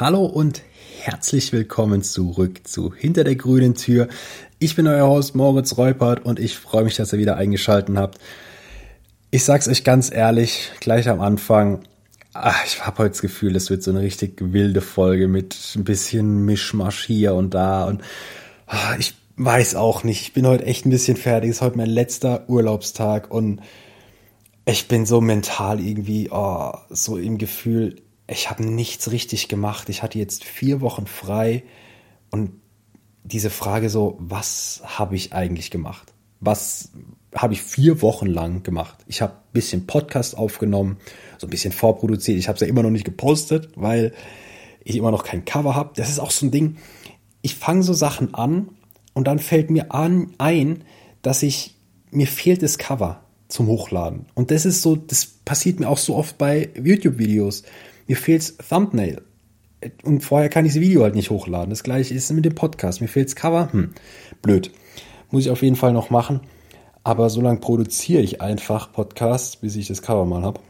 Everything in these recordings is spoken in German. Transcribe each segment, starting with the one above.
Hallo und herzlich willkommen zurück zu Hinter der grünen Tür. Ich bin euer Host Moritz Reupert und ich freue mich, dass ihr wieder eingeschaltet habt. Ich sag's euch ganz ehrlich, gleich am Anfang, ach, ich habe heute das Gefühl, es wird so eine richtig wilde Folge mit ein bisschen Mischmasch hier und da und ach, ich weiß auch nicht. Ich bin heute echt ein bisschen fertig. Es ist heute mein letzter Urlaubstag und ich bin so mental irgendwie oh, so im Gefühl, ich habe nichts richtig gemacht. Ich hatte jetzt vier Wochen frei und diese Frage so, was habe ich eigentlich gemacht? Was habe ich vier Wochen lang gemacht? Ich habe ein bisschen Podcast aufgenommen, so ein bisschen vorproduziert. Ich habe es ja immer noch nicht gepostet, weil ich immer noch kein Cover habe. Das ist auch so ein Ding. Ich fange so Sachen an und dann fällt mir an, ein, dass ich mir fehlt das Cover zum Hochladen. Und das ist so, das passiert mir auch so oft bei YouTube-Videos mir fehlt's Thumbnail. Und vorher kann ich das Video halt nicht hochladen. Das gleiche ist mit dem Podcast. Mir fehlt's Cover. Hm, blöd. Muss ich auf jeden Fall noch machen. Aber so lange produziere ich einfach Podcasts, bis ich das Cover mal habe.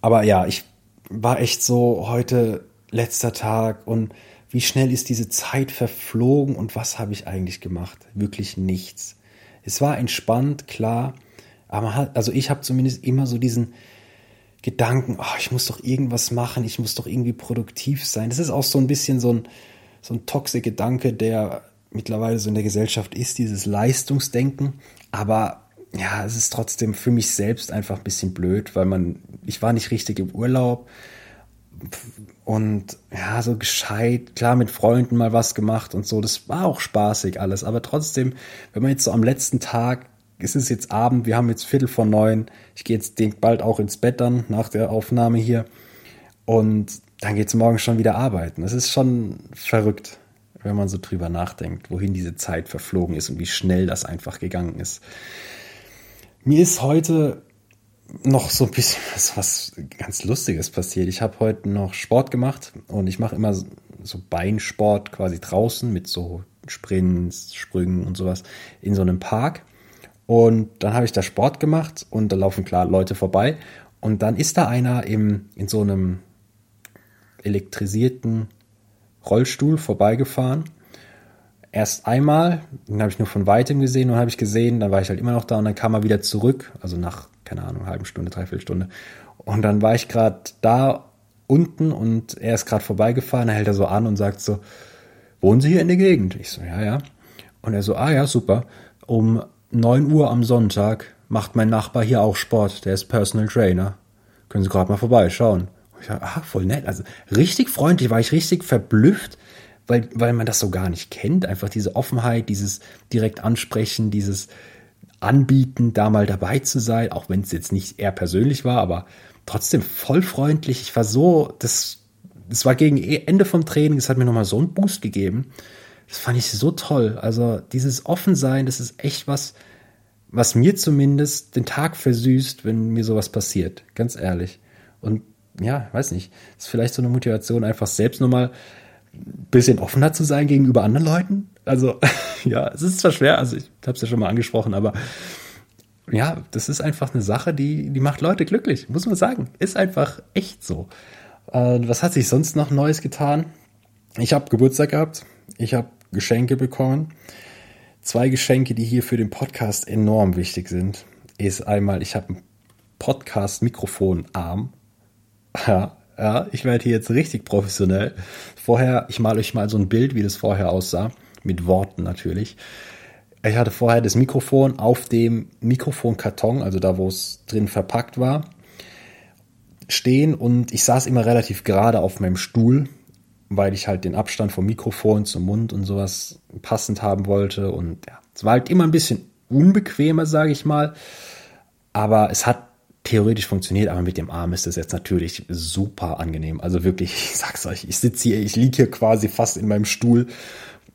Aber ja, ich war echt so heute letzter Tag und wie schnell ist diese Zeit verflogen und was habe ich eigentlich gemacht? Wirklich nichts. Es war entspannt, klar, aber also ich habe zumindest immer so diesen Gedanken, oh, ich muss doch irgendwas machen, ich muss doch irgendwie produktiv sein. Das ist auch so ein bisschen so ein, so ein toxischer Gedanke, der mittlerweile so in der Gesellschaft ist, dieses Leistungsdenken. Aber ja, es ist trotzdem für mich selbst einfach ein bisschen blöd, weil man, ich war nicht richtig im Urlaub und ja, so gescheit, klar mit Freunden mal was gemacht und so, das war auch spaßig alles, aber trotzdem, wenn man jetzt so am letzten Tag es ist jetzt Abend, wir haben jetzt Viertel vor neun. Ich gehe jetzt bald auch ins Bett dann nach der Aufnahme hier. Und dann geht es morgen schon wieder arbeiten. Es ist schon verrückt, wenn man so drüber nachdenkt, wohin diese Zeit verflogen ist und wie schnell das einfach gegangen ist. Mir ist heute noch so ein bisschen was, was ganz Lustiges passiert. Ich habe heute noch Sport gemacht und ich mache immer so Beinsport quasi draußen mit so Sprints, Sprüngen und sowas in so einem Park. Und dann habe ich da Sport gemacht und da laufen klar Leute vorbei. Und dann ist da einer im, in so einem elektrisierten Rollstuhl vorbeigefahren. Erst einmal, den habe ich nur von weitem gesehen und habe ich gesehen, dann war ich halt immer noch da und dann kam er wieder zurück, also nach, keine Ahnung, halben Stunde, dreiviertel Stunde. Und dann war ich gerade da unten und er ist gerade vorbeigefahren, er hält er so an und sagt so, wohnen Sie hier in der Gegend? Ich so, ja, ja. Und er so, ah ja, super. Um 9 Uhr am Sonntag macht mein Nachbar hier auch Sport, der ist Personal Trainer. Können Sie gerade mal vorbeischauen. ich dachte, ah, voll nett. Also richtig freundlich, war ich richtig verblüfft, weil, weil man das so gar nicht kennt. Einfach diese Offenheit, dieses direkt ansprechen, dieses Anbieten, da mal dabei zu sein, auch wenn es jetzt nicht eher persönlich war, aber trotzdem voll freundlich. Ich war so, das, das war gegen e, Ende vom Training, das hat mir nochmal so einen Boost gegeben. Das fand ich so toll. Also dieses Offensein, das ist echt was, was mir zumindest den Tag versüßt, wenn mir sowas passiert. Ganz ehrlich. Und ja, weiß nicht. ist vielleicht so eine Motivation, einfach selbst nochmal ein bisschen offener zu sein gegenüber anderen Leuten. Also, ja, es ist zwar schwer, also ich habe es ja schon mal angesprochen, aber ja, das ist einfach eine Sache, die, die macht Leute glücklich, muss man sagen. Ist einfach echt so. Äh, was hat sich sonst noch Neues getan? Ich habe Geburtstag gehabt. Ich habe Geschenke bekommen. Zwei Geschenke, die hier für den Podcast enorm wichtig sind, ist einmal, ich habe ein Podcast-Mikrofonarm. Ja, ja, ich werde hier jetzt richtig professionell. Vorher, ich male euch mal so ein Bild, wie das vorher aussah, mit Worten natürlich. Ich hatte vorher das Mikrofon auf dem Mikrofonkarton, also da, wo es drin verpackt war, stehen und ich saß immer relativ gerade auf meinem Stuhl, weil ich halt den Abstand vom Mikrofon zum Mund und sowas passend haben wollte. Und ja, es war halt immer ein bisschen unbequemer, sage ich mal. Aber es hat theoretisch funktioniert, aber mit dem Arm ist es jetzt natürlich super angenehm. Also wirklich, ich sag's euch, ich sitze hier, ich liege hier quasi fast in meinem Stuhl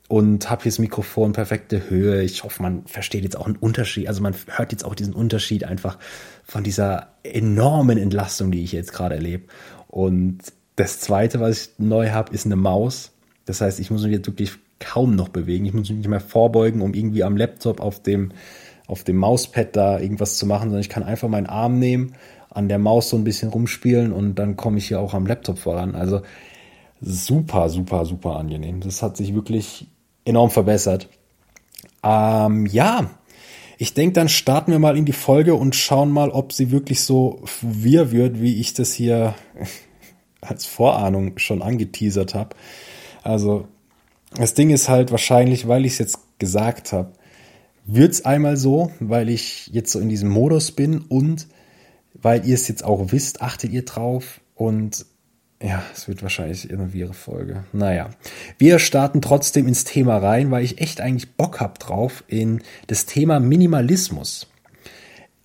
und habe hier das Mikrofon perfekte Höhe. Ich hoffe, man versteht jetzt auch einen Unterschied. Also man hört jetzt auch diesen Unterschied einfach von dieser enormen Entlastung, die ich jetzt gerade erlebe. Und das zweite, was ich neu habe, ist eine Maus. Das heißt, ich muss mich jetzt wirklich kaum noch bewegen. Ich muss mich nicht mehr vorbeugen, um irgendwie am Laptop auf dem, auf dem Mauspad da irgendwas zu machen, sondern ich kann einfach meinen Arm nehmen, an der Maus so ein bisschen rumspielen und dann komme ich hier auch am Laptop voran. Also super, super, super angenehm. Das hat sich wirklich enorm verbessert. Ähm, ja, ich denke, dann starten wir mal in die Folge und schauen mal, ob sie wirklich so wir wird, wie ich das hier als Vorahnung schon angeteasert habe. Also das Ding ist halt wahrscheinlich, weil ich es jetzt gesagt habe, wird es einmal so, weil ich jetzt so in diesem Modus bin und weil ihr es jetzt auch wisst, achtet ihr drauf und ja, es wird wahrscheinlich irgendwie ihre Folge. Naja, wir starten trotzdem ins Thema rein, weil ich echt eigentlich Bock hab drauf in das Thema Minimalismus.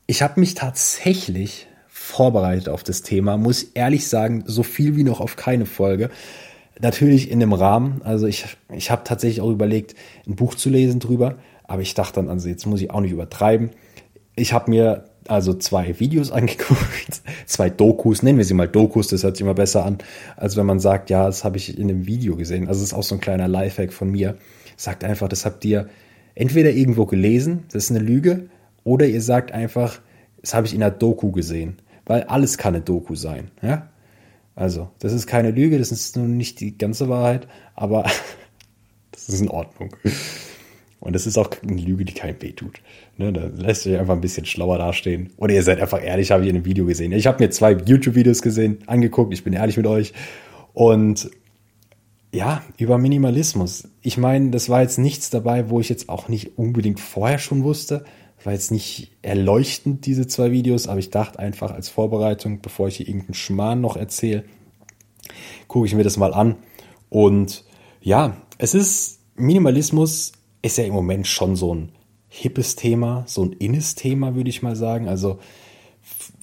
Ich habe mich tatsächlich vorbereitet auf das Thema, muss ehrlich sagen, so viel wie noch auf keine Folge. Natürlich in dem Rahmen, also ich, ich habe tatsächlich auch überlegt, ein Buch zu lesen drüber, aber ich dachte dann, also jetzt muss ich auch nicht übertreiben. Ich habe mir also zwei Videos angeguckt, zwei Dokus, nennen wir sie mal Dokus, das hört sich immer besser an, als wenn man sagt, ja, das habe ich in einem Video gesehen. Also das ist auch so ein kleiner Lifehack von mir. Sagt einfach, das habt ihr entweder irgendwo gelesen, das ist eine Lüge, oder ihr sagt einfach, das habe ich in einer Doku gesehen. Weil alles kann eine Doku sein, ja? Also, das ist keine Lüge, das ist nun nicht die ganze Wahrheit, aber das ist in Ordnung. Und das ist auch eine Lüge, die keinem wehtut. Ne, da lässt sich einfach ein bisschen schlauer dastehen. Oder ihr seid einfach ehrlich, habe ich in einem Video gesehen. Ich habe mir zwei YouTube-Videos gesehen, angeguckt, ich bin ehrlich mit euch. Und ja, über Minimalismus. Ich meine, das war jetzt nichts dabei, wo ich jetzt auch nicht unbedingt vorher schon wusste. War jetzt nicht erleuchtend, diese zwei Videos, aber ich dachte einfach als Vorbereitung, bevor ich hier irgendeinen Schmarrn noch erzähle, gucke ich mir das mal an. Und ja, es ist Minimalismus ist ja im Moment schon so ein hippes Thema, so ein innes Thema, würde ich mal sagen. Also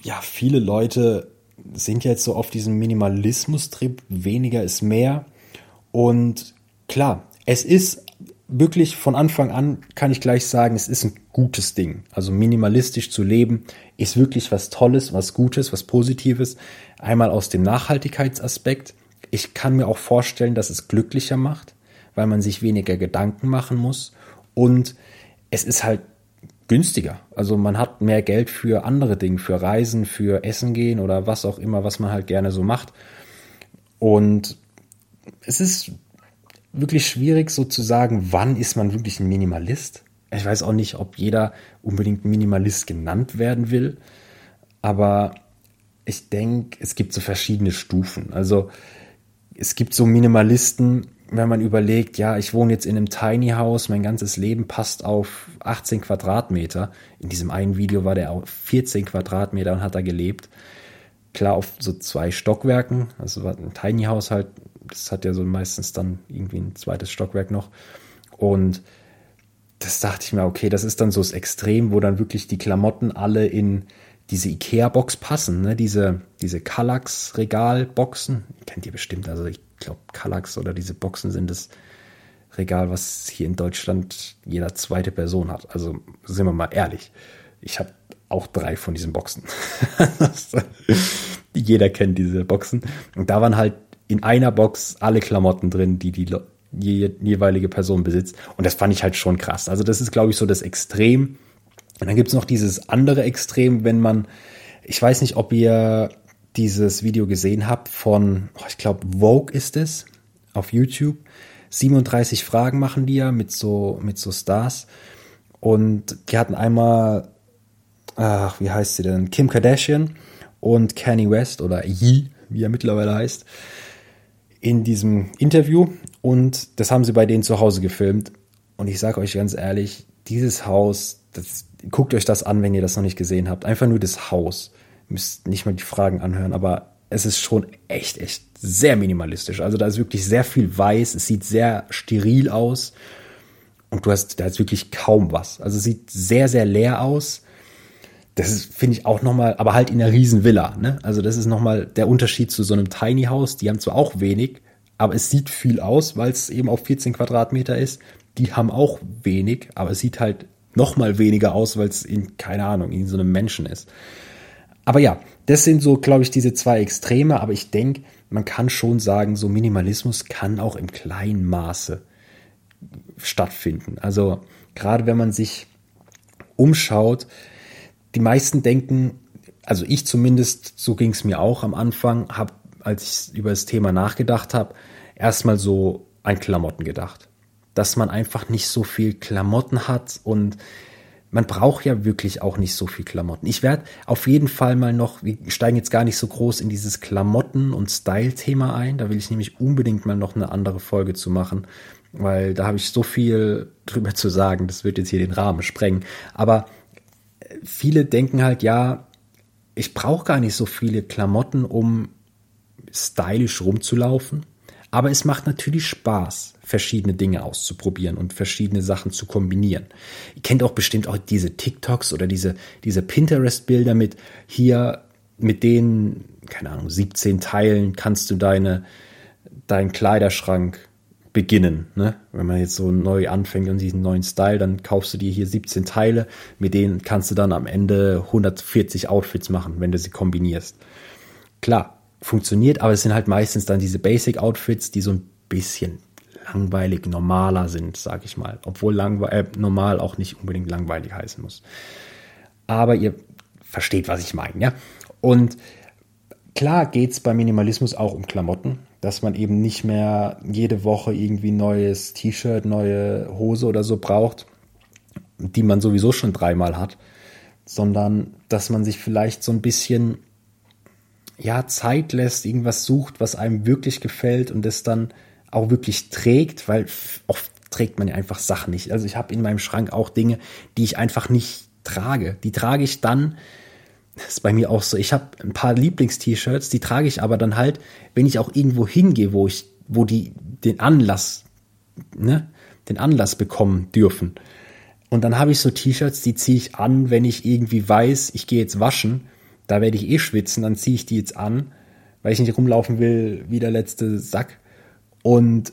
ja, viele Leute sind jetzt so auf diesem Minimalismus-Trip, weniger ist mehr. Und klar, es ist wirklich von Anfang an, kann ich gleich sagen, es ist ein gutes Ding. Also minimalistisch zu leben ist wirklich was Tolles, was Gutes, was Positives. Einmal aus dem Nachhaltigkeitsaspekt. Ich kann mir auch vorstellen, dass es glücklicher macht weil man sich weniger Gedanken machen muss und es ist halt günstiger. Also man hat mehr Geld für andere Dinge, für Reisen, für Essen gehen oder was auch immer, was man halt gerne so macht. Und es ist wirklich schwierig so zu sagen, wann ist man wirklich ein Minimalist. Ich weiß auch nicht, ob jeder unbedingt Minimalist genannt werden will, aber ich denke, es gibt so verschiedene Stufen. Also es gibt so Minimalisten, wenn man überlegt, ja, ich wohne jetzt in einem Tiny House, mein ganzes Leben passt auf 18 Quadratmeter. In diesem einen Video war der auf 14 Quadratmeter und hat da gelebt. Klar, auf so zwei Stockwerken, also ein Tiny House halt, das hat ja so meistens dann irgendwie ein zweites Stockwerk noch. Und das dachte ich mir, okay, das ist dann so das Extrem, wo dann wirklich die Klamotten alle in diese Ikea-Box passen, ne? diese, diese Kallax-Regal-Boxen. Kennt ihr bestimmt, also ich glaube, Kallax oder diese Boxen sind das Regal, was hier in Deutschland jeder zweite Person hat. Also sind wir mal ehrlich. Ich habe auch drei von diesen Boxen. jeder kennt diese Boxen. Und da waren halt in einer Box alle Klamotten drin, die die je, jeweilige Person besitzt. Und das fand ich halt schon krass. Also das ist, glaube ich, so das Extrem. Und dann gibt's noch dieses andere Extrem, wenn man, ich weiß nicht, ob ihr dieses Video gesehen habe von, oh, ich glaube, Vogue ist es, auf YouTube. 37 Fragen machen die ja mit so, mit so Stars. Und die hatten einmal, ach, wie heißt sie denn? Kim Kardashian und Kanye West oder Yee, wie er mittlerweile heißt, in diesem Interview. Und das haben sie bei denen zu Hause gefilmt. Und ich sage euch ganz ehrlich, dieses Haus, das, guckt euch das an, wenn ihr das noch nicht gesehen habt. Einfach nur das Haus müsst nicht mal die Fragen anhören, aber es ist schon echt, echt sehr minimalistisch. Also da ist wirklich sehr viel weiß, es sieht sehr steril aus und du hast da ist wirklich kaum was. Also es sieht sehr, sehr leer aus. Das finde ich, auch nochmal, aber halt in einer riesen Villa. Ne? Also das ist nochmal der Unterschied zu so einem Tiny House. Die haben zwar auch wenig, aber es sieht viel aus, weil es eben auf 14 Quadratmeter ist. Die haben auch wenig, aber es sieht halt nochmal weniger aus, weil es in, keine Ahnung, in so einem Menschen ist. Aber ja, das sind so, glaube ich, diese zwei Extreme. Aber ich denke, man kann schon sagen, so Minimalismus kann auch im kleinen Maße stattfinden. Also gerade wenn man sich umschaut, die meisten denken, also ich zumindest, so ging es mir auch am Anfang, hab, als ich über das Thema nachgedacht habe, erstmal so an Klamotten gedacht. Dass man einfach nicht so viel Klamotten hat und man braucht ja wirklich auch nicht so viel Klamotten. Ich werde auf jeden Fall mal noch, wir steigen jetzt gar nicht so groß in dieses Klamotten- und Style-Thema ein. Da will ich nämlich unbedingt mal noch eine andere Folge zu machen, weil da habe ich so viel drüber zu sagen. Das wird jetzt hier den Rahmen sprengen. Aber viele denken halt, ja, ich brauche gar nicht so viele Klamotten, um stylisch rumzulaufen. Aber es macht natürlich Spaß, verschiedene Dinge auszuprobieren und verschiedene Sachen zu kombinieren. Ihr kennt auch bestimmt auch diese TikToks oder diese, diese Pinterest-Bilder mit hier, mit den, keine Ahnung, 17 Teilen kannst du deine, deinen Kleiderschrank beginnen. Ne? Wenn man jetzt so neu anfängt und diesen neuen Style, dann kaufst du dir hier 17 Teile, mit denen kannst du dann am Ende 140 Outfits machen, wenn du sie kombinierst. Klar, funktioniert, aber es sind halt meistens dann diese Basic-Outfits, die so ein bisschen langweilig normaler sind, sag ich mal. Obwohl äh, normal auch nicht unbedingt langweilig heißen muss. Aber ihr versteht, was ich meine, ja? Und klar geht's bei Minimalismus auch um Klamotten, dass man eben nicht mehr jede Woche irgendwie neues T-Shirt, neue Hose oder so braucht, die man sowieso schon dreimal hat, sondern dass man sich vielleicht so ein bisschen ja, Zeit lässt, irgendwas sucht, was einem wirklich gefällt und es dann auch wirklich trägt, weil oft trägt man ja einfach Sachen nicht. Also ich habe in meinem Schrank auch Dinge, die ich einfach nicht trage. Die trage ich dann, das ist bei mir auch so, ich habe ein paar Lieblings-T-Shirts, die trage ich aber dann halt, wenn ich auch irgendwo hingehe, wo ich, wo die den Anlass, ne, den Anlass bekommen dürfen. Und dann habe ich so T-Shirts, die ziehe ich an, wenn ich irgendwie weiß, ich gehe jetzt waschen da werde ich eh schwitzen, dann ziehe ich die jetzt an, weil ich nicht rumlaufen will wie der letzte Sack und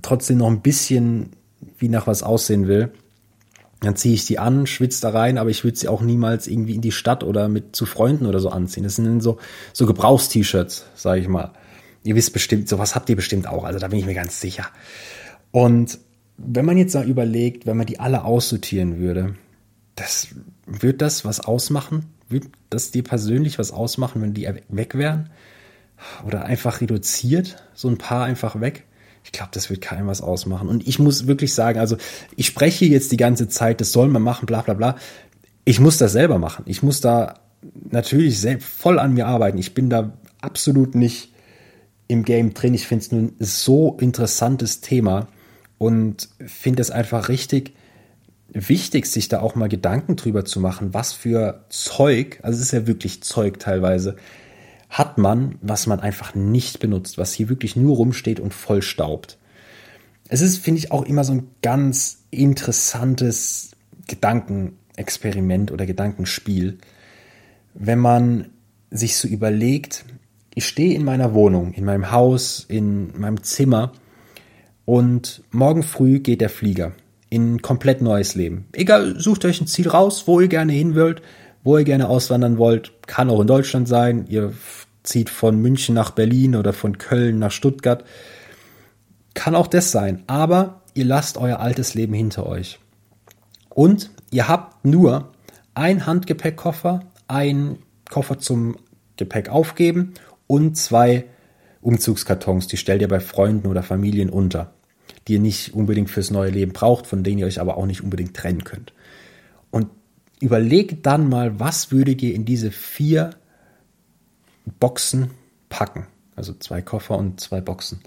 trotzdem noch ein bisschen wie nach was aussehen will. Dann ziehe ich die an, schwitze da rein, aber ich würde sie auch niemals irgendwie in die Stadt oder mit zu Freunden oder so anziehen. Das sind so, so Gebrauchst-T-Shirts, sage ich mal. Ihr wisst bestimmt, sowas habt ihr bestimmt auch, also da bin ich mir ganz sicher. Und wenn man jetzt mal überlegt, wenn man die alle aussortieren würde, das wird das was ausmachen? Wird das dir persönlich was ausmachen, wenn die weg wären? Oder einfach reduziert, so ein paar einfach weg? Ich glaube, das wird keinem was ausmachen. Und ich muss wirklich sagen, also ich spreche jetzt die ganze Zeit, das soll man machen, bla bla bla. Ich muss das selber machen. Ich muss da natürlich selbst voll an mir arbeiten. Ich bin da absolut nicht im Game drin. Ich finde es nun so interessantes Thema und finde es einfach richtig, wichtig, sich da auch mal Gedanken drüber zu machen, was für Zeug, also es ist ja wirklich Zeug teilweise, hat man, was man einfach nicht benutzt, was hier wirklich nur rumsteht und voll staubt. Es ist, finde ich, auch immer so ein ganz interessantes Gedankenexperiment oder Gedankenspiel, wenn man sich so überlegt, ich stehe in meiner Wohnung, in meinem Haus, in meinem Zimmer und morgen früh geht der Flieger in ein komplett neues Leben. Egal, sucht euch ein Ziel raus, wo ihr gerne hin wollt, wo ihr gerne auswandern wollt. Kann auch in Deutschland sein. Ihr zieht von München nach Berlin oder von Köln nach Stuttgart. Kann auch das sein. Aber ihr lasst euer altes Leben hinter euch. Und ihr habt nur ein Handgepäckkoffer, ein Koffer zum Gepäck aufgeben und zwei Umzugskartons. Die stellt ihr bei Freunden oder Familien unter die ihr nicht unbedingt fürs neue Leben braucht, von denen ihr euch aber auch nicht unbedingt trennen könnt. Und überlegt dann mal, was würdet ihr in diese vier Boxen packen? Also zwei Koffer und zwei Boxen.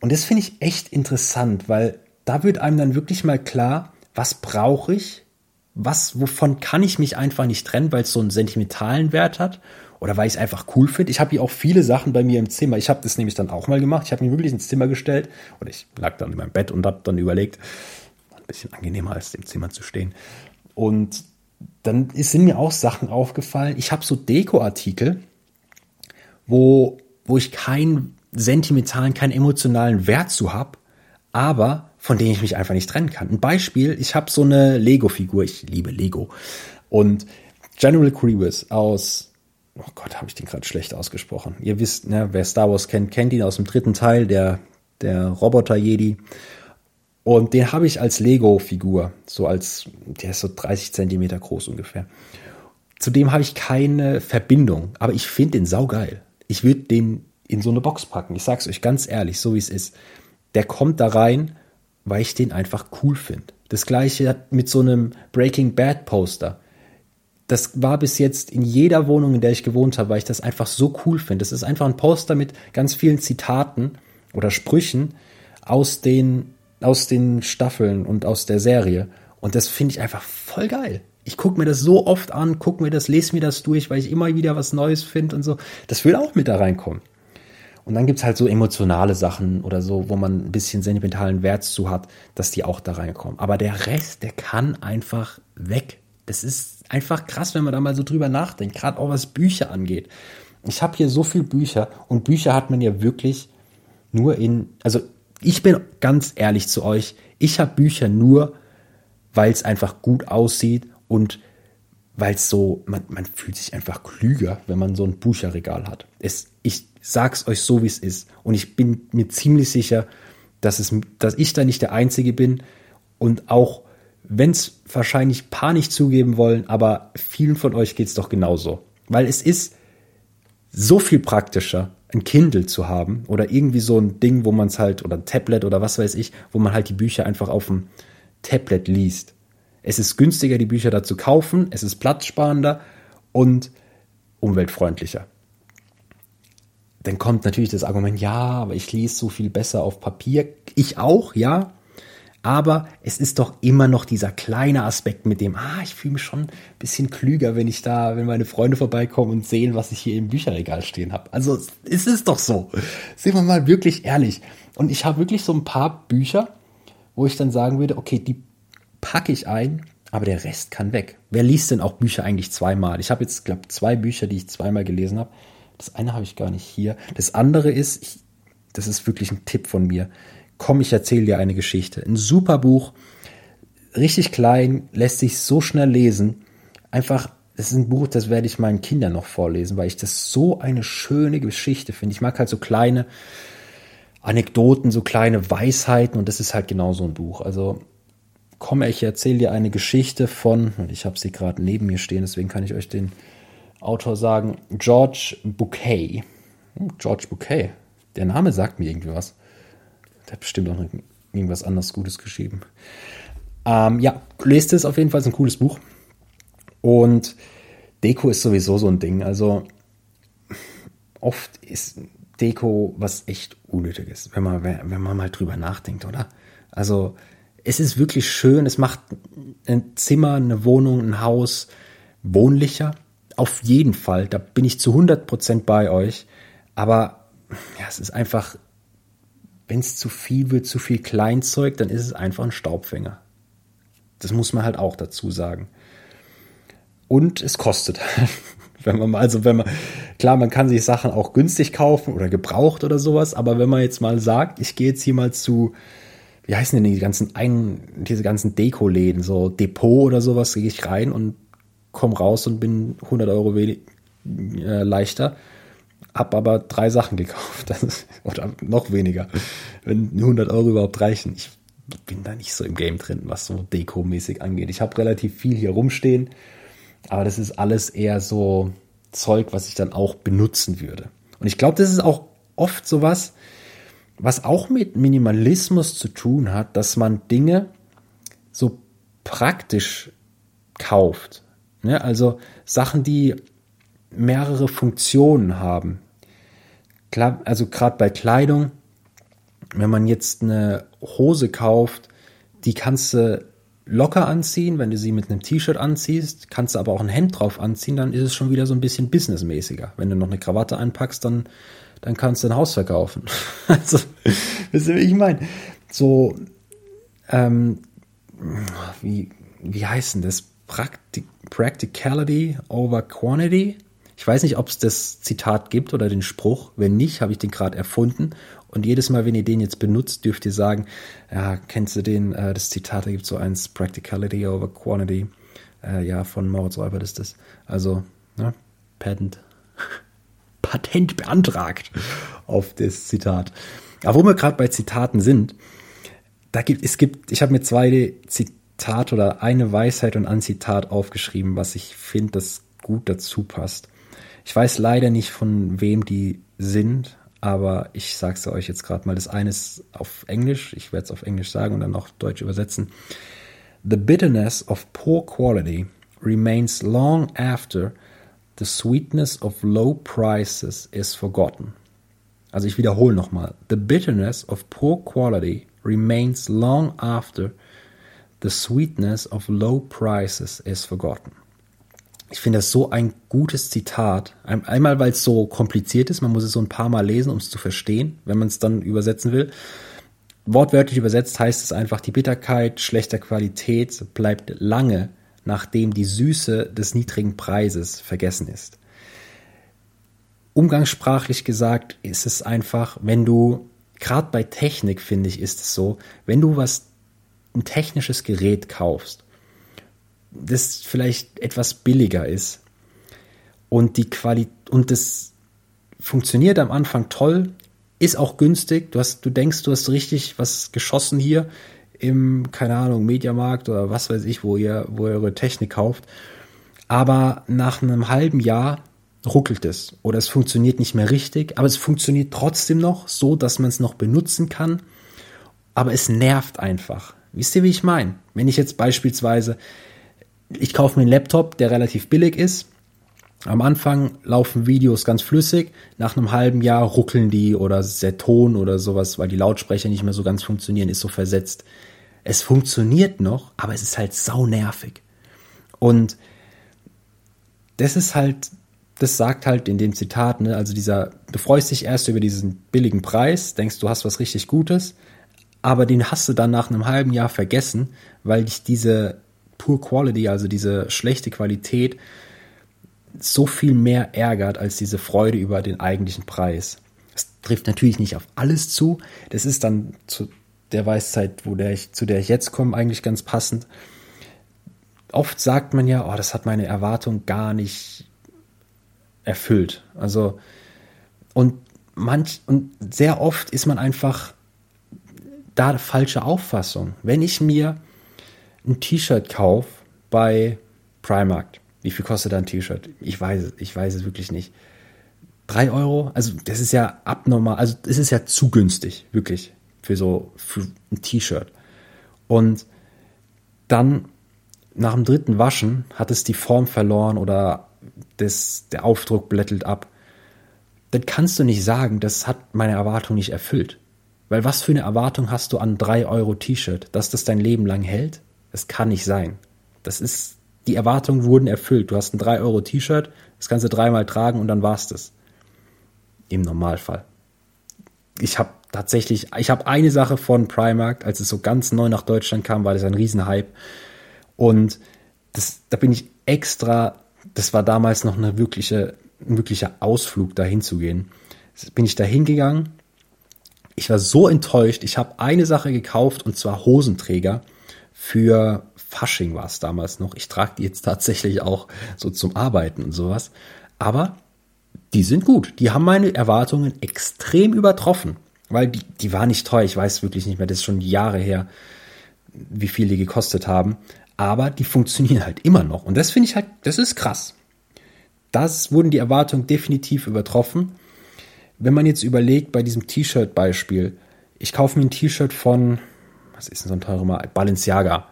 Und das finde ich echt interessant, weil da wird einem dann wirklich mal klar, was brauche ich? Was, wovon kann ich mich einfach nicht trennen, weil es so einen sentimentalen Wert hat oder weil ich es einfach cool finde. Ich habe hier auch viele Sachen bei mir im Zimmer. Ich habe das nämlich dann auch mal gemacht. Ich habe mich wirklich ins Zimmer gestellt oder ich lag dann in meinem Bett und habe dann überlegt, ein bisschen angenehmer als im Zimmer zu stehen. Und dann sind mir auch Sachen aufgefallen. Ich habe so Dekoartikel, wo, wo ich keinen sentimentalen, keinen emotionalen Wert zu habe, aber von denen ich mich einfach nicht trennen kann. Ein Beispiel, ich habe so eine Lego-Figur, ich liebe Lego. Und General Grievous aus oh Gott, habe ich den gerade schlecht ausgesprochen. Ihr wisst, ne, wer Star Wars kennt, kennt ihn aus dem dritten Teil, der, der Roboter-Jedi. Und den habe ich als Lego-Figur, so als, der ist so 30 Zentimeter groß ungefähr. Zudem habe ich keine Verbindung, aber ich finde den saugeil. Ich würde den in so eine Box packen. Ich sag's euch ganz ehrlich, so wie es ist. Der kommt da rein, weil ich den einfach cool finde. Das gleiche mit so einem Breaking Bad Poster. Das war bis jetzt in jeder Wohnung, in der ich gewohnt habe, weil ich das einfach so cool finde. Das ist einfach ein Poster mit ganz vielen Zitaten oder Sprüchen aus den, aus den Staffeln und aus der Serie. Und das finde ich einfach voll geil. Ich gucke mir das so oft an, gucke mir das, lese mir das durch, weil ich immer wieder was Neues finde und so. Das will auch mit da reinkommen. Und dann gibt's halt so emotionale Sachen oder so, wo man ein bisschen sentimentalen Wert zu hat, dass die auch da reinkommen. Aber der Rest, der kann einfach weg. Das ist einfach krass, wenn man da mal so drüber nachdenkt, gerade auch was Bücher angeht. Ich habe hier so viel Bücher und Bücher hat man ja wirklich nur in, also ich bin ganz ehrlich zu euch, ich habe Bücher nur, weil es einfach gut aussieht und weil es so, man, man fühlt sich einfach klüger, wenn man so ein Bücherregal hat. Es, ich sag's euch so, wie es ist. Und ich bin mir ziemlich sicher, dass, es, dass ich da nicht der Einzige bin. Und auch wenn es wahrscheinlich paar nicht zugeben wollen, aber vielen von euch geht's doch genauso. Weil es ist so viel praktischer, ein Kindle zu haben oder irgendwie so ein Ding, wo man es halt, oder ein Tablet oder was weiß ich, wo man halt die Bücher einfach auf dem Tablet liest. Es ist günstiger, die Bücher da zu kaufen, es ist platzsparender und umweltfreundlicher. Dann kommt natürlich das Argument, ja, aber ich lese so viel besser auf Papier. Ich auch, ja. Aber es ist doch immer noch dieser kleine Aspekt mit dem, ah, ich fühle mich schon ein bisschen klüger, wenn ich da, wenn meine Freunde vorbeikommen und sehen, was ich hier im Bücherregal stehen habe. Also es ist doch so. Sehen wir mal wirklich ehrlich. Und ich habe wirklich so ein paar Bücher, wo ich dann sagen würde, okay, die packe ich ein, aber der Rest kann weg. Wer liest denn auch Bücher eigentlich zweimal? Ich habe jetzt, glaube zwei Bücher, die ich zweimal gelesen habe. Das eine habe ich gar nicht hier. Das andere ist, ich, das ist wirklich ein Tipp von mir. Komm, ich erzähle dir eine Geschichte. Ein super Buch, richtig klein, lässt sich so schnell lesen. Einfach, es ist ein Buch, das werde ich meinen Kindern noch vorlesen, weil ich das so eine schöne Geschichte finde. Ich mag halt so kleine Anekdoten, so kleine Weisheiten und das ist halt genau so ein Buch. Also komm, ich erzähle dir eine Geschichte von, ich habe sie gerade neben mir stehen, deswegen kann ich euch den Autor sagen, George Bouquet. Hm, George Bouquet. Der Name sagt mir irgendwie was. Der hat bestimmt auch noch irgendwas anderes Gutes geschrieben. Ähm, ja, lest es auf jeden Fall, ist ein cooles Buch. Und Deko ist sowieso so ein Ding. Also oft ist Deko was echt Unnötiges, wenn man, wenn man mal drüber nachdenkt, oder? Also es ist wirklich schön, es macht ein Zimmer, eine Wohnung, ein Haus wohnlicher. Auf jeden Fall, da bin ich zu 100% bei euch. Aber ja, es ist einfach, wenn es zu viel wird, zu viel Kleinzeug, dann ist es einfach ein Staubfänger. Das muss man halt auch dazu sagen. Und es kostet. wenn man mal, also wenn man, klar, man kann sich Sachen auch günstig kaufen oder gebraucht oder sowas, aber wenn man jetzt mal sagt, ich gehe jetzt hier mal zu wie heißen denn die ganzen ein, diese ganzen Deko-Läden, so Depot oder sowas, gehe ich rein und komme raus und bin 100 Euro wenig, äh, leichter. Hab aber drei Sachen gekauft, ist, oder noch weniger, wenn 100 Euro überhaupt reichen. Ich bin da nicht so im Game drin, was so Deko-mäßig angeht. Ich habe relativ viel hier rumstehen, aber das ist alles eher so Zeug, was ich dann auch benutzen würde. Und ich glaube, das ist auch oft sowas, was auch mit Minimalismus zu tun hat, dass man Dinge so praktisch kauft. Ne? Also Sachen, die mehrere Funktionen haben. Klar, also gerade bei Kleidung, wenn man jetzt eine Hose kauft, die kannst du locker anziehen, wenn du sie mit einem T-Shirt anziehst, kannst du aber auch ein Hemd drauf anziehen, dann ist es schon wieder so ein bisschen businessmäßiger. Wenn du noch eine Krawatte einpackst, dann dann kannst du ein Haus verkaufen. also, wisst ihr, wie ich meine? So, ähm, wie, wie heißt denn das? Practic Practicality over Quantity? Ich weiß nicht, ob es das Zitat gibt oder den Spruch. Wenn nicht, habe ich den gerade erfunden. Und jedes Mal, wenn ihr den jetzt benutzt, dürft ihr sagen, ja, kennst du den, äh, das Zitat, da gibt es so eins, Practicality over Quantity. Äh, ja, von Moritz Räubert ist das. Also, ne, Patent. Patent beantragt auf das Zitat. Aber wo wir gerade bei Zitaten sind, da gibt es gibt, ich habe mir zwei Zitate oder eine Weisheit und ein Zitat aufgeschrieben, was ich finde, das gut dazu passt. Ich weiß leider nicht, von wem die sind, aber ich sage es euch jetzt gerade mal. Das eine ist auf Englisch, ich werde es auf Englisch sagen und dann auch Deutsch übersetzen. The bitterness of poor quality remains long after the sweetness of low prices is forgotten. Also ich wiederhole nochmal. The bitterness of poor quality remains long after the sweetness of low prices is forgotten. Ich finde das so ein gutes Zitat. Einmal, weil es so kompliziert ist, man muss es so ein paar Mal lesen, um es zu verstehen, wenn man es dann übersetzen will. Wortwörtlich übersetzt heißt es einfach, die Bitterkeit schlechter Qualität bleibt lange, nachdem die Süße des niedrigen Preises vergessen ist. Umgangssprachlich gesagt ist es einfach, wenn du, gerade bei Technik finde ich, ist es so, wenn du was, ein technisches Gerät kaufst das vielleicht etwas billiger ist und die Qualität und das funktioniert am Anfang toll, ist auch günstig. Du hast, du denkst, du hast richtig was geschossen hier im, keine Ahnung, Mediamarkt oder was weiß ich, wo ihr, wo ihr eure Technik kauft. Aber nach einem halben Jahr ruckelt es oder es funktioniert nicht mehr richtig, aber es funktioniert trotzdem noch so, dass man es noch benutzen kann. Aber es nervt einfach. Wisst ihr, wie ich meine? Wenn ich jetzt beispielsweise ich kaufe mir einen Laptop, der relativ billig ist. Am Anfang laufen Videos ganz flüssig, nach einem halben Jahr ruckeln die oder der Ton oder sowas, weil die Lautsprecher nicht mehr so ganz funktionieren, ist so versetzt. Es funktioniert noch, aber es ist halt sau nervig. Und das ist halt, das sagt halt in dem Zitat, ne, also dieser, du freust dich erst über diesen billigen Preis, denkst, du hast was richtig Gutes, aber den hast du dann nach einem halben Jahr vergessen, weil dich diese Poor Quality, also diese schlechte Qualität, so viel mehr ärgert als diese Freude über den eigentlichen Preis. Das trifft natürlich nicht auf alles zu. Das ist dann zu der Weisheit, wo der ich, zu der ich jetzt komme, eigentlich ganz passend. Oft sagt man ja, oh, das hat meine Erwartung gar nicht erfüllt. Also, und manch, und sehr oft ist man einfach da falsche Auffassung. Wenn ich mir ein T-Shirt kaufe bei Primark, wie viel kostet da ein T-Shirt? Ich weiß es, ich weiß es wirklich nicht. Drei Euro? Also das ist ja abnormal, also es ist ja zu günstig, wirklich, für so für ein T-Shirt. Und dann nach dem dritten Waschen hat es die Form verloren oder das, der Aufdruck blättelt ab. Dann kannst du nicht sagen, das hat meine Erwartung nicht erfüllt. Weil was für eine Erwartung hast du an drei Euro T-Shirt, dass das dein Leben lang hält? Das kann nicht sein. Das ist, die Erwartungen wurden erfüllt. Du hast ein 3 Euro T-Shirt, das kannst du dreimal tragen und dann war's das. Im Normalfall. Ich habe tatsächlich, ich habe eine Sache von Primark, als es so ganz neu nach Deutschland kam, war das ein Riesenhype. Und das, da bin ich extra, das war damals noch eine wirkliche, ein wirklicher Ausflug, dahin zu gehen. Bin ich da hingegangen. Ich war so enttäuscht. Ich habe eine Sache gekauft und zwar Hosenträger für Fasching war es damals noch. Ich trage die jetzt tatsächlich auch so zum Arbeiten und sowas. Aber die sind gut. Die haben meine Erwartungen extrem übertroffen. Weil die, die war nicht teuer. Ich weiß wirklich nicht mehr. Das ist schon Jahre her, wie viel die gekostet haben. Aber die funktionieren halt immer noch. Und das finde ich halt, das ist krass. Das wurden die Erwartungen definitiv übertroffen. Wenn man jetzt überlegt, bei diesem T-Shirt-Beispiel, ich kaufe mir ein T-Shirt von, was ist denn so ein teurer Mal? Balenciaga.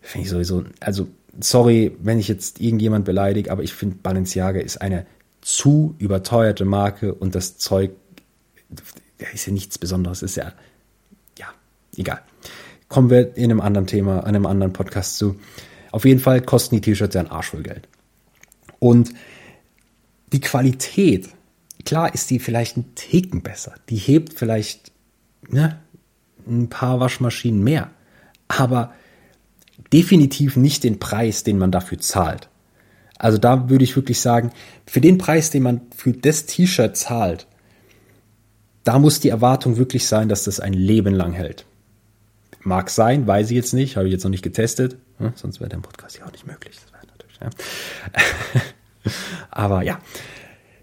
Finde ich sowieso, also sorry, wenn ich jetzt irgendjemand beleidige, aber ich finde Balenciaga ist eine zu überteuerte Marke und das Zeug ist ja nichts Besonderes, ist ja, ja, egal. Kommen wir in einem anderen Thema, einem anderen Podcast zu. Auf jeden Fall kosten die T-Shirts ja ein Arsch voll Geld. Und die Qualität, klar ist die vielleicht ein Ticken besser. Die hebt vielleicht, ne, ein paar Waschmaschinen mehr. Aber definitiv nicht den Preis, den man dafür zahlt. Also da würde ich wirklich sagen, für den Preis, den man für das T-Shirt zahlt, da muss die Erwartung wirklich sein, dass das ein Leben lang hält. Mag sein, weiß ich jetzt nicht, habe ich jetzt noch nicht getestet, hm, sonst wäre der Podcast ja auch nicht möglich. Ja. Aber ja,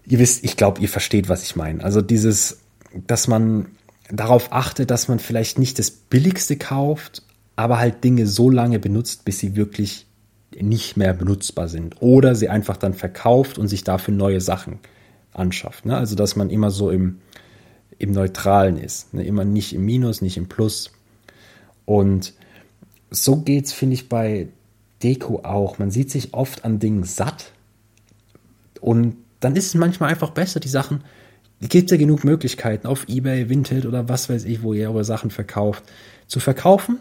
ihr wisst, ich glaube, ihr versteht, was ich meine. Also dieses, dass man darauf achtet, dass man vielleicht nicht das Billigste kauft, aber halt Dinge so lange benutzt, bis sie wirklich nicht mehr benutzbar sind. Oder sie einfach dann verkauft und sich dafür neue Sachen anschafft. Ne? Also dass man immer so im, im Neutralen ist. Ne? Immer nicht im Minus, nicht im Plus. Und so geht es, finde ich, bei Deko auch. Man sieht sich oft an Dingen satt. Und dann ist es manchmal einfach besser, die Sachen. Gibt ja genug Möglichkeiten auf Ebay, Vinted oder was weiß ich, wo ihr eure Sachen verkauft, zu verkaufen.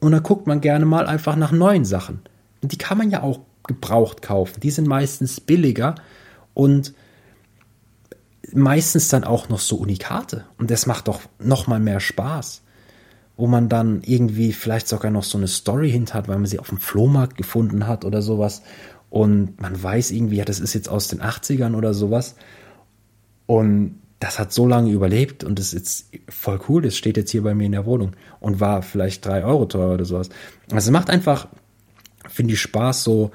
Und dann guckt man gerne mal einfach nach neuen Sachen. Und die kann man ja auch gebraucht kaufen. Die sind meistens billiger und meistens dann auch noch so Unikate. Und das macht doch noch mal mehr Spaß. Wo man dann irgendwie vielleicht sogar noch so eine Story hinter hat, weil man sie auf dem Flohmarkt gefunden hat oder sowas. Und man weiß irgendwie, ja, das ist jetzt aus den 80ern oder sowas. Und das hat so lange überlebt und das ist voll cool. Das steht jetzt hier bei mir in der Wohnung und war vielleicht drei Euro teuer oder sowas. Also es macht einfach, finde ich, Spaß, so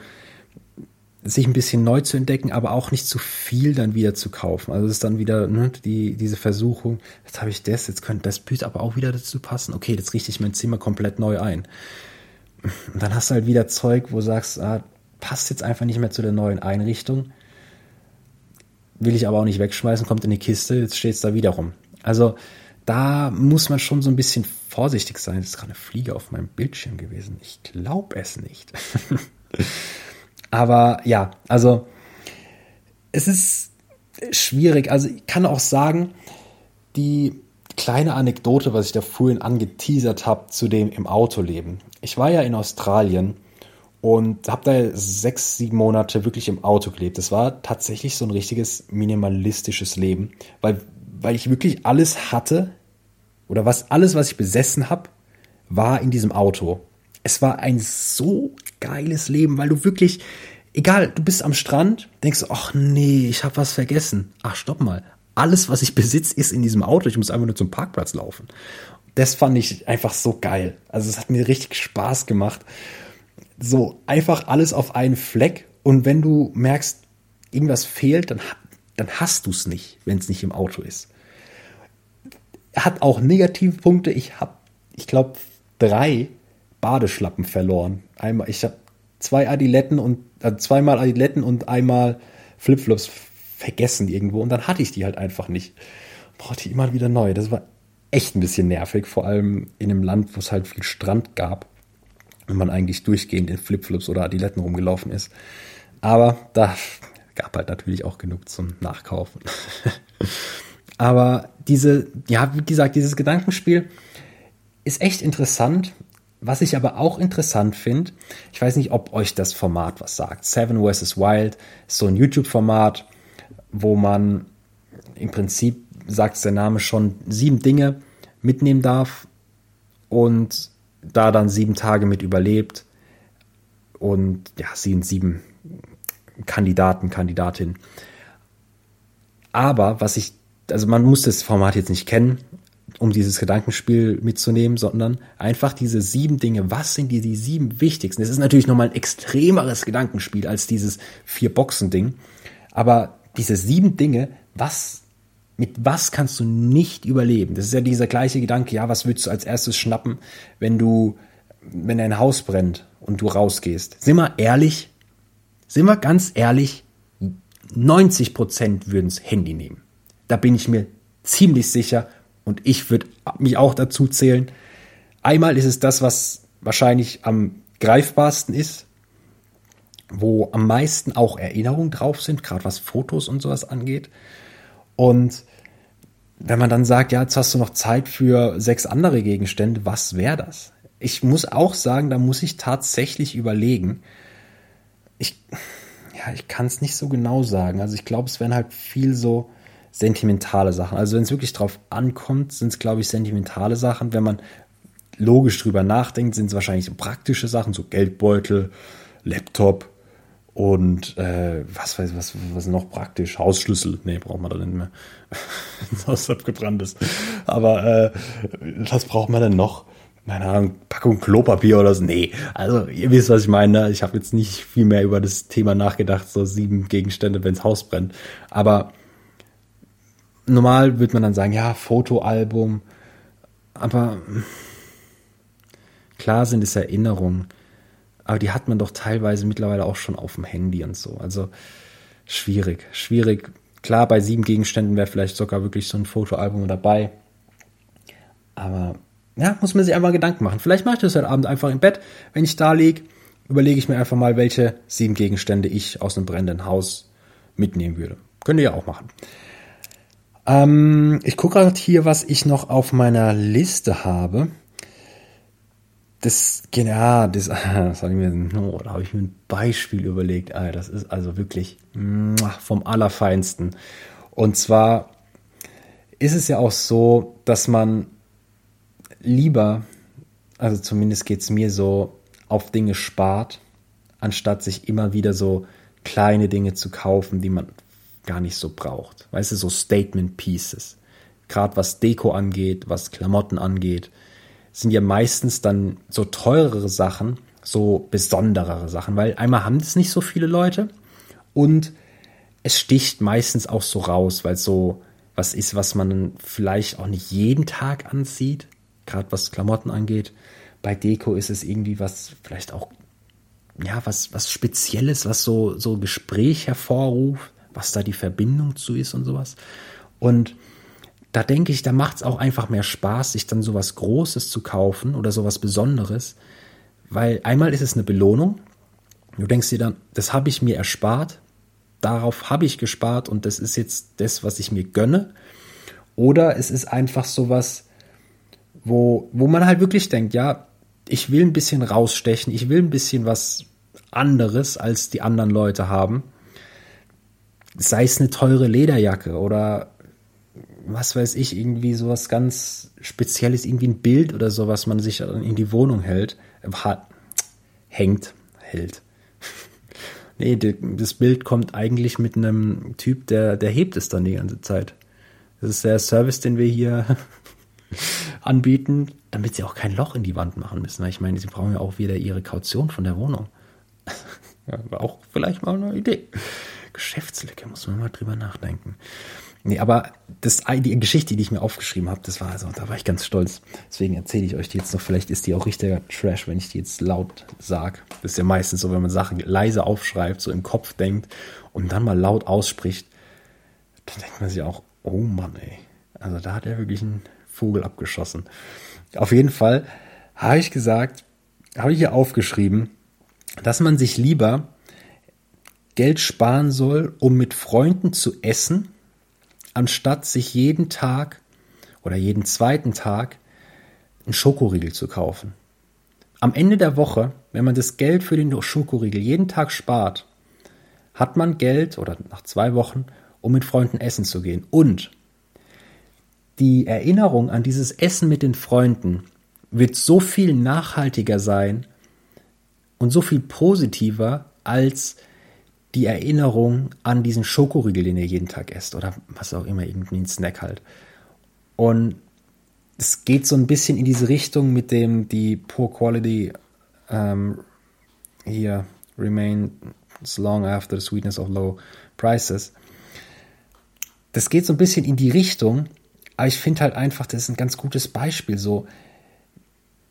sich ein bisschen neu zu entdecken, aber auch nicht zu viel dann wieder zu kaufen. Also es ist dann wieder ne, die, diese Versuchung, jetzt habe ich das, jetzt könnte das Bild aber auch wieder dazu passen. Okay, jetzt richte ich mein Zimmer komplett neu ein. Und dann hast du halt wieder Zeug, wo du sagst, ah, passt jetzt einfach nicht mehr zu der neuen Einrichtung. Will ich aber auch nicht wegschmeißen, kommt in die Kiste, jetzt steht es da wieder rum. Also da muss man schon so ein bisschen vorsichtig sein. Das ist gerade eine Fliege auf meinem Bildschirm gewesen. Ich glaube es nicht. Aber ja, also es ist schwierig. Also ich kann auch sagen, die kleine Anekdote, was ich da vorhin angeteasert habe zu dem im Auto leben. Ich war ja in Australien und habe da sechs, sieben Monate wirklich im Auto gelebt. Das war tatsächlich so ein richtiges minimalistisches Leben, weil, weil ich wirklich alles hatte oder was alles, was ich besessen habe, war in diesem Auto. Es war ein so geiles Leben, weil du wirklich, egal, du bist am Strand, denkst, ach nee, ich habe was vergessen. Ach, stopp mal. Alles, was ich besitze, ist in diesem Auto. Ich muss einfach nur zum Parkplatz laufen. Das fand ich einfach so geil. Also es hat mir richtig Spaß gemacht. So einfach alles auf einen Fleck. Und wenn du merkst, irgendwas fehlt, dann, dann hast du es nicht, wenn es nicht im Auto ist. Hat auch negative Punkte. Ich habe, ich glaube, drei Badeschlappen verloren. Einmal, ich habe zwei Adiletten und äh, zweimal Adiletten und einmal Flipflops vergessen irgendwo und dann hatte ich die halt einfach nicht. Brauchte ich immer wieder neu. Das war echt ein bisschen nervig, vor allem in einem Land, wo es halt viel Strand gab und man eigentlich durchgehend in Flipflops oder Adiletten rumgelaufen ist. Aber da gab halt natürlich auch genug zum Nachkaufen. Aber diese, ja, wie gesagt, dieses Gedankenspiel ist echt interessant, was ich aber auch interessant finde, ich weiß nicht, ob euch das Format was sagt. Seven vs. Wild ist so ein YouTube-Format, wo man im Prinzip, sagt der Name schon, sieben Dinge mitnehmen darf und da dann sieben Tage mit überlebt. Und ja, sie sind sieben Kandidaten, Kandidatinnen. Aber was ich, also man muss das Format jetzt nicht kennen, um dieses Gedankenspiel mitzunehmen, sondern einfach diese sieben Dinge. Was sind die, die sieben wichtigsten? Es ist natürlich nochmal ein extremeres Gedankenspiel als dieses Vier-Boxen-Ding. Aber diese sieben Dinge, was, mit was kannst du nicht überleben? Das ist ja dieser gleiche Gedanke, ja, was würdest du als erstes schnappen, wenn du, wenn dein Haus brennt und du rausgehst? Sind wir ehrlich? Sind wir ganz ehrlich? 90 Prozent würden's Handy nehmen. Da bin ich mir ziemlich sicher und ich würde mich auch dazu zählen. Einmal ist es das, was wahrscheinlich am greifbarsten ist, wo am meisten auch Erinnerungen drauf sind, gerade was Fotos und sowas angeht. Und wenn man dann sagt, ja, jetzt hast du noch Zeit für sechs andere Gegenstände, was wäre das? Ich muss auch sagen, da muss ich tatsächlich überlegen. Ich, ja, ich kann es nicht so genau sagen. Also ich glaube, es wären halt viel so, sentimentale Sachen. Also wenn es wirklich drauf ankommt, sind es, glaube ich, sentimentale Sachen. Wenn man logisch drüber nachdenkt, sind es wahrscheinlich so praktische Sachen, so Geldbeutel, Laptop und äh, was weiß was was noch praktisch? Hausschlüssel. Nee braucht man da nicht mehr. Das Haus abgebrannt ist. Aber äh, was braucht man denn noch? Meine Ahnung Packung Klopapier oder so? Nee. Also ihr wisst was ich meine ich habe jetzt nicht viel mehr über das Thema nachgedacht so sieben Gegenstände wenns Haus brennt. Aber normal würde man dann sagen, ja, Fotoalbum, aber klar sind es Erinnerungen, aber die hat man doch teilweise mittlerweile auch schon auf dem Handy und so. Also schwierig, schwierig. Klar, bei sieben Gegenständen wäre vielleicht sogar wirklich so ein Fotoalbum dabei. Aber ja, muss man sich einfach Gedanken machen. Vielleicht mache ich das heute Abend einfach im Bett. Wenn ich da liege, überlege ich mir einfach mal, welche sieben Gegenstände ich aus einem brennenden Haus mitnehmen würde. Könnt ihr ja auch machen. Ähm, ich gucke gerade hier, was ich noch auf meiner Liste habe. Das, ja, das, das habe ich mir, oh, da habe ich mir ein Beispiel überlegt. Alter, das ist also wirklich vom Allerfeinsten. Und zwar ist es ja auch so, dass man lieber, also zumindest geht es mir so, auf Dinge spart, anstatt sich immer wieder so kleine Dinge zu kaufen, die man gar nicht so braucht. Weißt du, so Statement Pieces. Gerade was Deko angeht, was Klamotten angeht sind ja meistens dann so teurere Sachen, so besonderere Sachen, weil einmal haben das nicht so viele Leute und es sticht meistens auch so raus, weil so was ist, was man vielleicht auch nicht jeden Tag ansieht, gerade was Klamotten angeht. Bei Deko ist es irgendwie was vielleicht auch ja, was was spezielles, was so so Gespräch hervorruft, was da die Verbindung zu ist und sowas. Und da denke ich, da macht es auch einfach mehr Spaß, sich dann sowas Großes zu kaufen oder sowas Besonderes, weil einmal ist es eine Belohnung. Du denkst dir dann, das habe ich mir erspart, darauf habe ich gespart und das ist jetzt das, was ich mir gönne. Oder es ist einfach sowas, wo, wo man halt wirklich denkt, ja, ich will ein bisschen rausstechen, ich will ein bisschen was anderes als die anderen Leute haben. Sei es eine teure Lederjacke oder was weiß ich, irgendwie sowas ganz Spezielles, irgendwie ein Bild oder so, was man sich in die Wohnung hält, hat, hängt, hält. nee, das Bild kommt eigentlich mit einem Typ, der, der hebt es dann die ganze Zeit. Das ist der Service, den wir hier anbieten, damit sie auch kein Loch in die Wand machen müssen. Weil ich meine, sie brauchen ja auch wieder ihre Kaution von der Wohnung. ja, war auch vielleicht mal eine Idee. Geschäftslücke, muss man mal drüber nachdenken. Nee, aber das, die Geschichte, die ich mir aufgeschrieben habe, das war also, da war ich ganz stolz. Deswegen erzähle ich euch die jetzt noch. Vielleicht ist die auch richtiger Trash, wenn ich die jetzt laut sag. Das ist ja meistens so, wenn man Sachen leise aufschreibt, so im Kopf denkt und dann mal laut ausspricht, dann denkt man sich auch, oh Mann, ey. Also da hat er wirklich einen Vogel abgeschossen. Auf jeden Fall habe ich gesagt, habe ich hier aufgeschrieben, dass man sich lieber Geld sparen soll, um mit Freunden zu essen, anstatt sich jeden Tag oder jeden zweiten Tag einen Schokoriegel zu kaufen. Am Ende der Woche, wenn man das Geld für den Schokoriegel jeden Tag spart, hat man Geld oder nach zwei Wochen, um mit Freunden essen zu gehen. Und die Erinnerung an dieses Essen mit den Freunden wird so viel nachhaltiger sein und so viel positiver als die Erinnerung an diesen Schokoriegel, den ihr jeden Tag esst oder was auch immer, irgendwie ein Snack halt. Und es geht so ein bisschen in diese Richtung mit dem die Poor Quality ähm, hier remains long after the sweetness of low prices. Das geht so ein bisschen in die Richtung, aber ich finde halt einfach, das ist ein ganz gutes Beispiel. So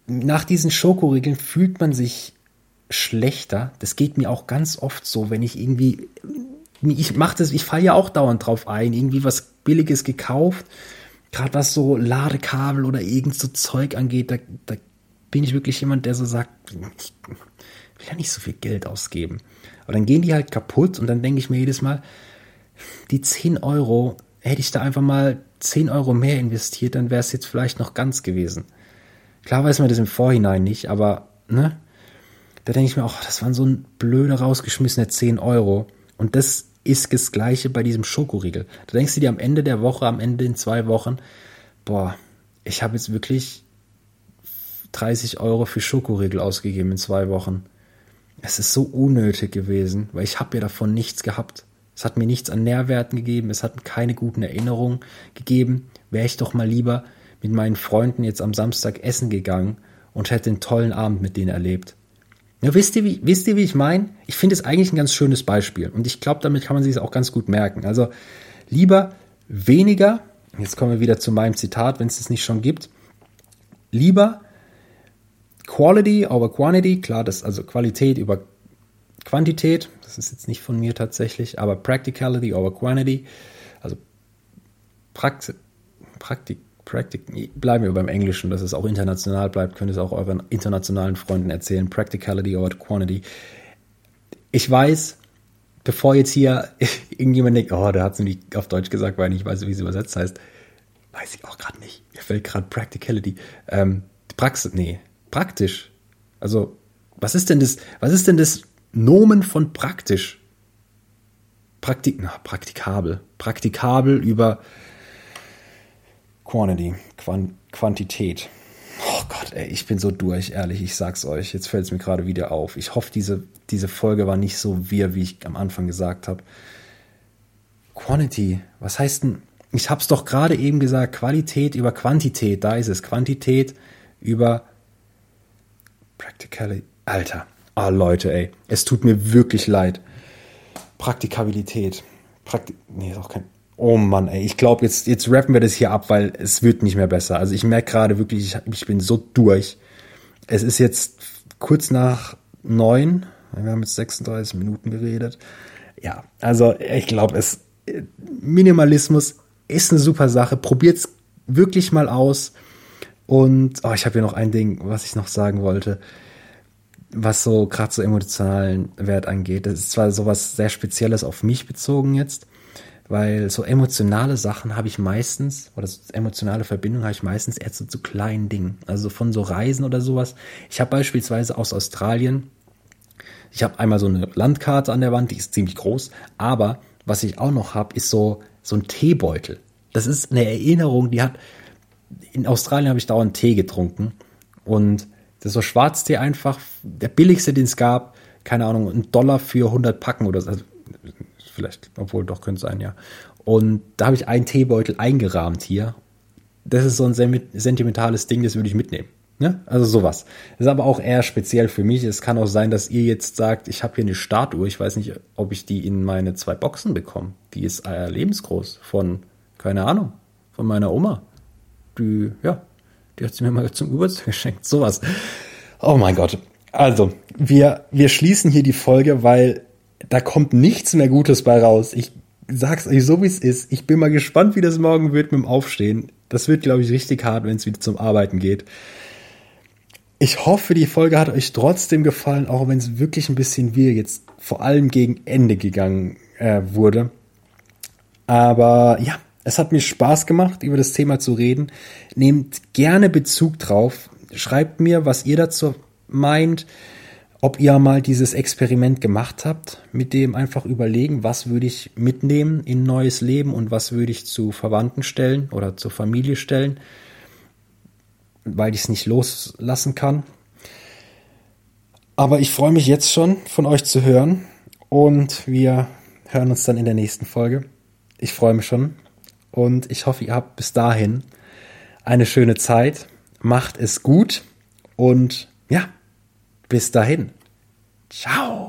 nach diesen Schokoriegeln fühlt man sich schlechter. Das geht mir auch ganz oft so, wenn ich irgendwie, ich mache das, ich falle ja auch dauernd drauf ein, irgendwie was Billiges gekauft, gerade was so Ladekabel oder irgend so Zeug angeht, da, da bin ich wirklich jemand, der so sagt, ich will ja nicht so viel Geld ausgeben. Aber dann gehen die halt kaputt und dann denke ich mir jedes Mal, die 10 Euro, hätte ich da einfach mal 10 Euro mehr investiert, dann wäre es jetzt vielleicht noch ganz gewesen. Klar weiß man das im Vorhinein nicht, aber ne, da denke ich mir auch, das waren so ein blöde rausgeschmissene 10 Euro. Und das ist das Gleiche bei diesem Schokoriegel. Da denkst du dir am Ende der Woche, am Ende in zwei Wochen, boah, ich habe jetzt wirklich 30 Euro für Schokoriegel ausgegeben in zwei Wochen. Es ist so unnötig gewesen, weil ich habe ja davon nichts gehabt. Es hat mir nichts an Nährwerten gegeben, es hat keine guten Erinnerungen gegeben. Wäre ich doch mal lieber mit meinen Freunden jetzt am Samstag essen gegangen und hätte einen tollen Abend mit denen erlebt. Ja, wisst ihr, wie, wisst ihr, wie ich meine? Ich finde es eigentlich ein ganz schönes Beispiel und ich glaube, damit kann man sich es auch ganz gut merken. Also lieber weniger, jetzt kommen wir wieder zu meinem Zitat, wenn es es nicht schon gibt, lieber Quality over Quantity, klar, das also Qualität über Quantität, das ist jetzt nicht von mir tatsächlich, aber Practicality over Quantity Praxis, Praktik, Praktik, bleiben wir beim Englischen, dass es auch international bleibt, könnt ihr es auch euren internationalen Freunden erzählen. Practicality or Quantity. Ich weiß, bevor jetzt hier irgendjemand denkt, oh, der hat es nicht auf Deutsch gesagt, weil ich nicht weiß, wie es übersetzt heißt, weiß ich auch gerade nicht. Mir fällt gerade Practicality. Ähm, Praxis, nee, praktisch. Also, was ist denn das, was ist denn das Nomen von praktisch? Praktik, na, praktikabel. Praktikabel über Quantity, Quant Quantität. Oh Gott, ey, ich bin so durch, ehrlich, ich sag's euch. Jetzt fällt es mir gerade wieder auf. Ich hoffe, diese, diese Folge war nicht so wir, wie ich am Anfang gesagt habe. Quantity, was heißt denn? Ich hab's doch gerade eben gesagt, Qualität über Quantität, da ist es. Quantität über Practicality. Alter, ah Leute, ey, es tut mir wirklich leid. Praktikabilität. Praktik nee, ist auch kein. Oh Mann, ey, ich glaube, jetzt, jetzt rappen wir das hier ab, weil es wird nicht mehr besser. Also ich merke gerade wirklich, ich, ich bin so durch. Es ist jetzt kurz nach neun. Wir haben jetzt 36 Minuten geredet. Ja, also ich glaube, es Minimalismus ist eine super Sache. Probiert's wirklich mal aus. Und oh, ich habe hier noch ein Ding, was ich noch sagen wollte was so gerade so emotionalen Wert angeht. Das ist zwar sowas sehr Spezielles auf mich bezogen jetzt, weil so emotionale Sachen habe ich meistens, oder so emotionale Verbindungen habe ich meistens eher zu, zu kleinen Dingen. Also von so Reisen oder sowas. Ich habe beispielsweise aus Australien, ich habe einmal so eine Landkarte an der Wand, die ist ziemlich groß, aber was ich auch noch habe, ist so, so ein Teebeutel. Das ist eine Erinnerung, die hat, in Australien habe ich dauernd Tee getrunken und das ist so Schwarztee einfach, der billigste, den es gab. Keine Ahnung, ein Dollar für 100 Packen oder so. Also, vielleicht, obwohl doch könnte sein, ja. Und da habe ich einen Teebeutel eingerahmt hier. Das ist so ein sentimentales Ding, das würde ich mitnehmen. Ne? Also sowas. Ist aber auch eher speziell für mich. Es kann auch sein, dass ihr jetzt sagt, ich habe hier eine Statue. Ich weiß nicht, ob ich die in meine zwei Boxen bekomme. Die ist äh, lebensgroß von, keine Ahnung, von meiner Oma. Die, ja, die hat sie mir mal zum Geburtstag geschenkt. Sowas. Oh mein Gott. Also, wir, wir schließen hier die Folge, weil da kommt nichts mehr Gutes bei raus. Ich sag's euch so, wie es ist. Ich bin mal gespannt, wie das morgen wird mit dem Aufstehen. Das wird, glaube ich, richtig hart, wenn es wieder zum Arbeiten geht. Ich hoffe, die Folge hat euch trotzdem gefallen, auch wenn es wirklich ein bisschen wir jetzt vor allem gegen Ende gegangen äh, wurde. Aber ja, es hat mir Spaß gemacht, über das Thema zu reden. Nehmt gerne Bezug drauf. Schreibt mir, was ihr dazu meint. Ob ihr mal dieses Experiment gemacht habt, mit dem einfach überlegen, was würde ich mitnehmen in neues Leben und was würde ich zu Verwandten stellen oder zur Familie stellen, weil ich es nicht loslassen kann. Aber ich freue mich jetzt schon, von euch zu hören und wir hören uns dann in der nächsten Folge. Ich freue mich schon. Und ich hoffe, ihr habt bis dahin eine schöne Zeit. Macht es gut und ja, bis dahin. Ciao.